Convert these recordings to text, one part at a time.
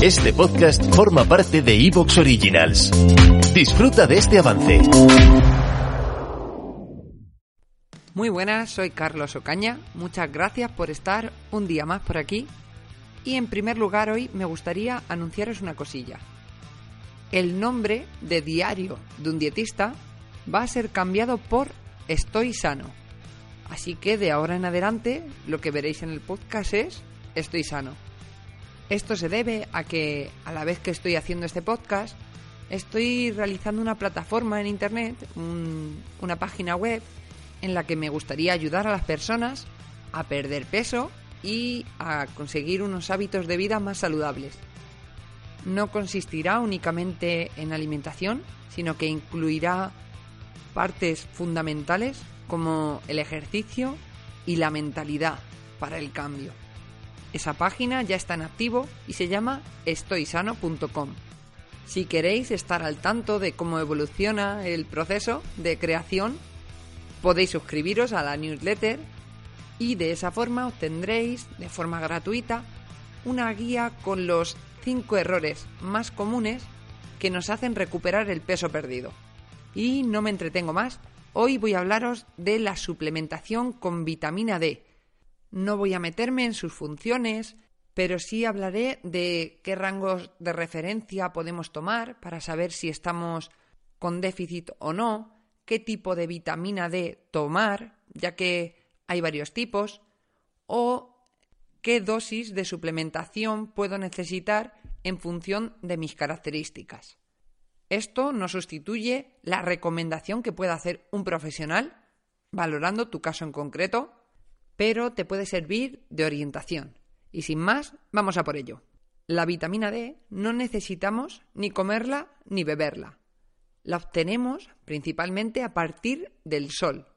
Este podcast forma parte de Evox Originals. Disfruta de este avance. Muy buenas, soy Carlos Ocaña. Muchas gracias por estar un día más por aquí. Y en primer lugar hoy me gustaría anunciaros una cosilla. El nombre de diario de un dietista va a ser cambiado por Estoy sano. Así que de ahora en adelante lo que veréis en el podcast es Estoy sano. Esto se debe a que a la vez que estoy haciendo este podcast, estoy realizando una plataforma en Internet, una página web, en la que me gustaría ayudar a las personas a perder peso y a conseguir unos hábitos de vida más saludables. No consistirá únicamente en alimentación, sino que incluirá partes fundamentales como el ejercicio y la mentalidad para el cambio. Esa página ya está en activo y se llama estoysano.com. Si queréis estar al tanto de cómo evoluciona el proceso de creación, podéis suscribiros a la newsletter y de esa forma obtendréis de forma gratuita una guía con los 5 errores más comunes que nos hacen recuperar el peso perdido. Y no me entretengo más, hoy voy a hablaros de la suplementación con vitamina D, no voy a meterme en sus funciones, pero sí hablaré de qué rangos de referencia podemos tomar para saber si estamos con déficit o no, qué tipo de vitamina D tomar, ya que hay varios tipos, o qué dosis de suplementación puedo necesitar en función de mis características. Esto no sustituye la recomendación que pueda hacer un profesional, valorando tu caso en concreto, pero te puede servir de orientación. Y sin más, vamos a por ello. La vitamina D no necesitamos ni comerla ni beberla. La obtenemos principalmente a partir del sol.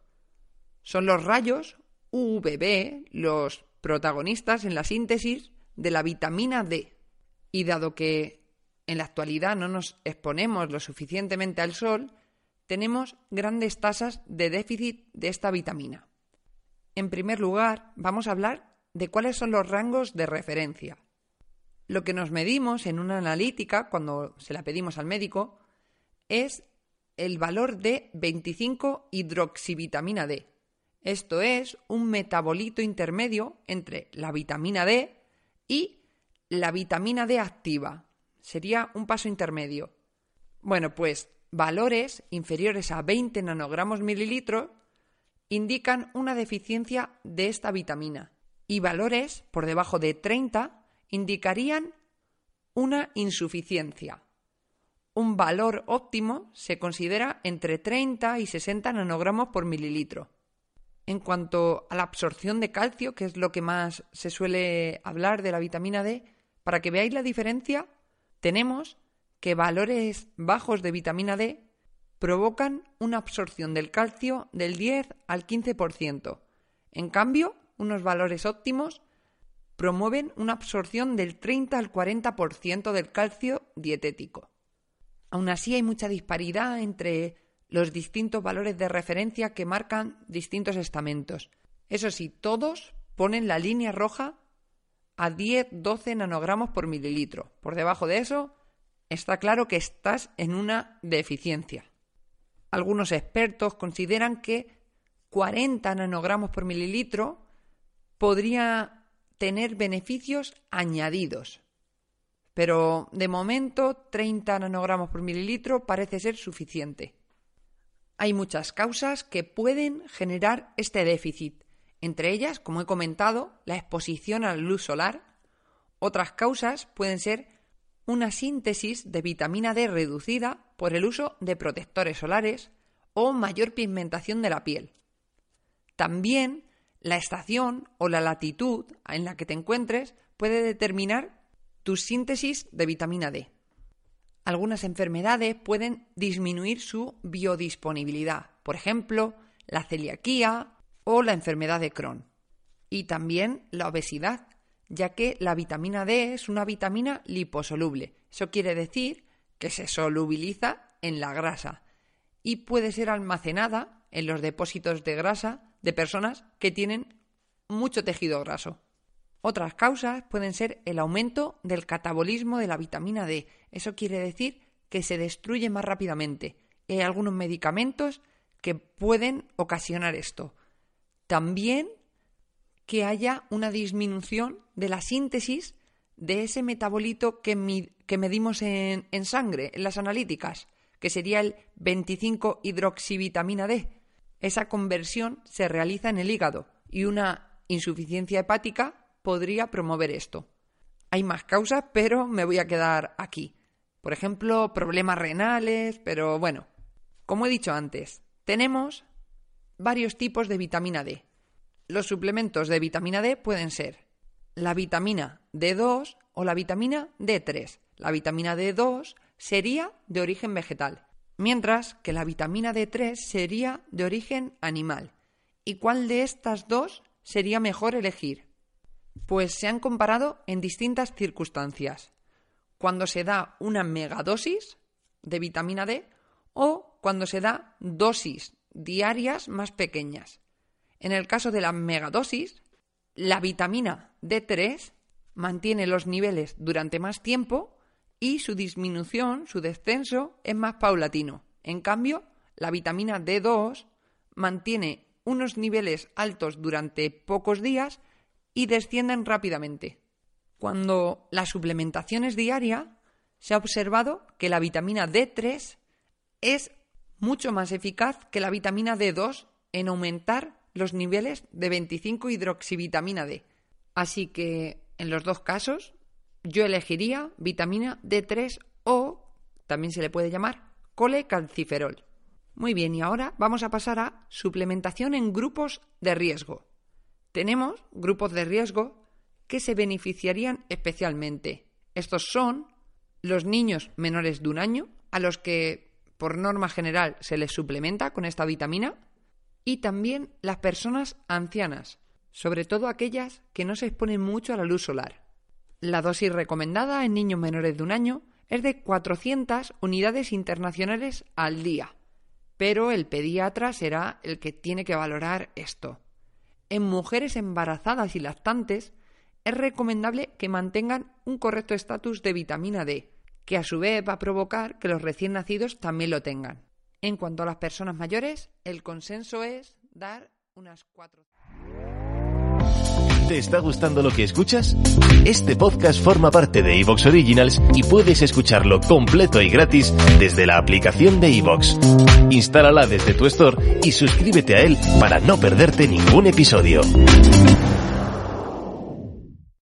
Son los rayos UVB los protagonistas en la síntesis de la vitamina D. Y dado que en la actualidad no nos exponemos lo suficientemente al sol, tenemos grandes tasas de déficit de esta vitamina. En primer lugar, vamos a hablar de cuáles son los rangos de referencia. Lo que nos medimos en una analítica, cuando se la pedimos al médico, es el valor de 25 hidroxivitamina D. Esto es un metabolito intermedio entre la vitamina D y la vitamina D activa. Sería un paso intermedio. Bueno, pues valores inferiores a 20 nanogramos mililitros indican una deficiencia de esta vitamina y valores por debajo de 30 indicarían una insuficiencia. Un valor óptimo se considera entre 30 y 60 nanogramos por mililitro. En cuanto a la absorción de calcio, que es lo que más se suele hablar de la vitamina D, para que veáis la diferencia, tenemos que valores bajos de vitamina D provocan una absorción del calcio del 10 al 15%. En cambio, unos valores óptimos promueven una absorción del 30 al 40% del calcio dietético. Aún así hay mucha disparidad entre los distintos valores de referencia que marcan distintos estamentos. Eso sí, todos ponen la línea roja a 10-12 nanogramos por mililitro. Por debajo de eso, está claro que estás en una deficiencia. Algunos expertos consideran que 40 nanogramos por mililitro podría tener beneficios añadidos. Pero de momento 30 nanogramos por mililitro parece ser suficiente. Hay muchas causas que pueden generar este déficit, entre ellas, como he comentado, la exposición a la luz solar. Otras causas pueden ser una síntesis de vitamina D reducida por el uso de protectores solares o mayor pigmentación de la piel. También la estación o la latitud en la que te encuentres puede determinar tu síntesis de vitamina D. Algunas enfermedades pueden disminuir su biodisponibilidad, por ejemplo, la celiaquía o la enfermedad de Crohn. Y también la obesidad, ya que la vitamina D es una vitamina liposoluble. Eso quiere decir que se solubiliza en la grasa y puede ser almacenada en los depósitos de grasa de personas que tienen mucho tejido graso. Otras causas pueden ser el aumento del catabolismo de la vitamina D. Eso quiere decir que se destruye más rápidamente. Hay algunos medicamentos que pueden ocasionar esto. También que haya una disminución de la síntesis de ese metabolito que, medimos en, en sangre, en las analíticas, que sería el 25-hidroxivitamina D. Esa conversión se realiza en el hígado y una insuficiencia hepática podría promover esto. Hay más causas, pero me voy a quedar aquí. Por ejemplo, problemas renales, pero bueno, como he dicho antes, tenemos varios tipos de vitamina D. Los suplementos de vitamina D pueden ser la vitamina D2 o la vitamina D3. La vitamina D2 sería de origen vegetal, mientras que la vitamina D3 sería de origen animal. ¿Y cuál de estas dos sería mejor elegir? Pues se han comparado en distintas circunstancias. Cuando se da una megadosis de vitamina D o cuando se da dosis diarias más pequeñas. En el caso de la megadosis, la vitamina D3 mantiene los niveles durante más tiempo y su disminución, su descenso, es más paulatino. En cambio, la vitamina D2 mantiene unos niveles altos durante pocos días y descienden rápidamente. Cuando la suplementación es diaria, se ha observado que la vitamina D3 es mucho más eficaz que la vitamina D2 en aumentar los niveles de 25 hidroxivitamina D. Así que en los dos casos yo elegiría vitamina D3 o también se le puede llamar colecalciferol. Muy bien, y ahora vamos a pasar a suplementación en grupos de riesgo. Tenemos grupos de riesgo que se beneficiarían especialmente. Estos son los niños menores de un año, a los que por norma general se les suplementa con esta vitamina, y también las personas ancianas, sobre todo aquellas que no se exponen mucho a la luz solar. La dosis recomendada en niños menores de un año es de 400 unidades internacionales al día, pero el pediatra será el que tiene que valorar esto. En mujeres embarazadas y lactantes es recomendable que mantengan un correcto estatus de vitamina D, que a su vez va a provocar que los recién nacidos también lo tengan. En cuanto a las personas mayores, el consenso es dar unas cuatro. ¿Te está gustando lo que escuchas? Este podcast forma parte de Evox Originals y puedes escucharlo completo y gratis desde la aplicación de Evox. Instálala desde tu store y suscríbete a él para no perderte ningún episodio.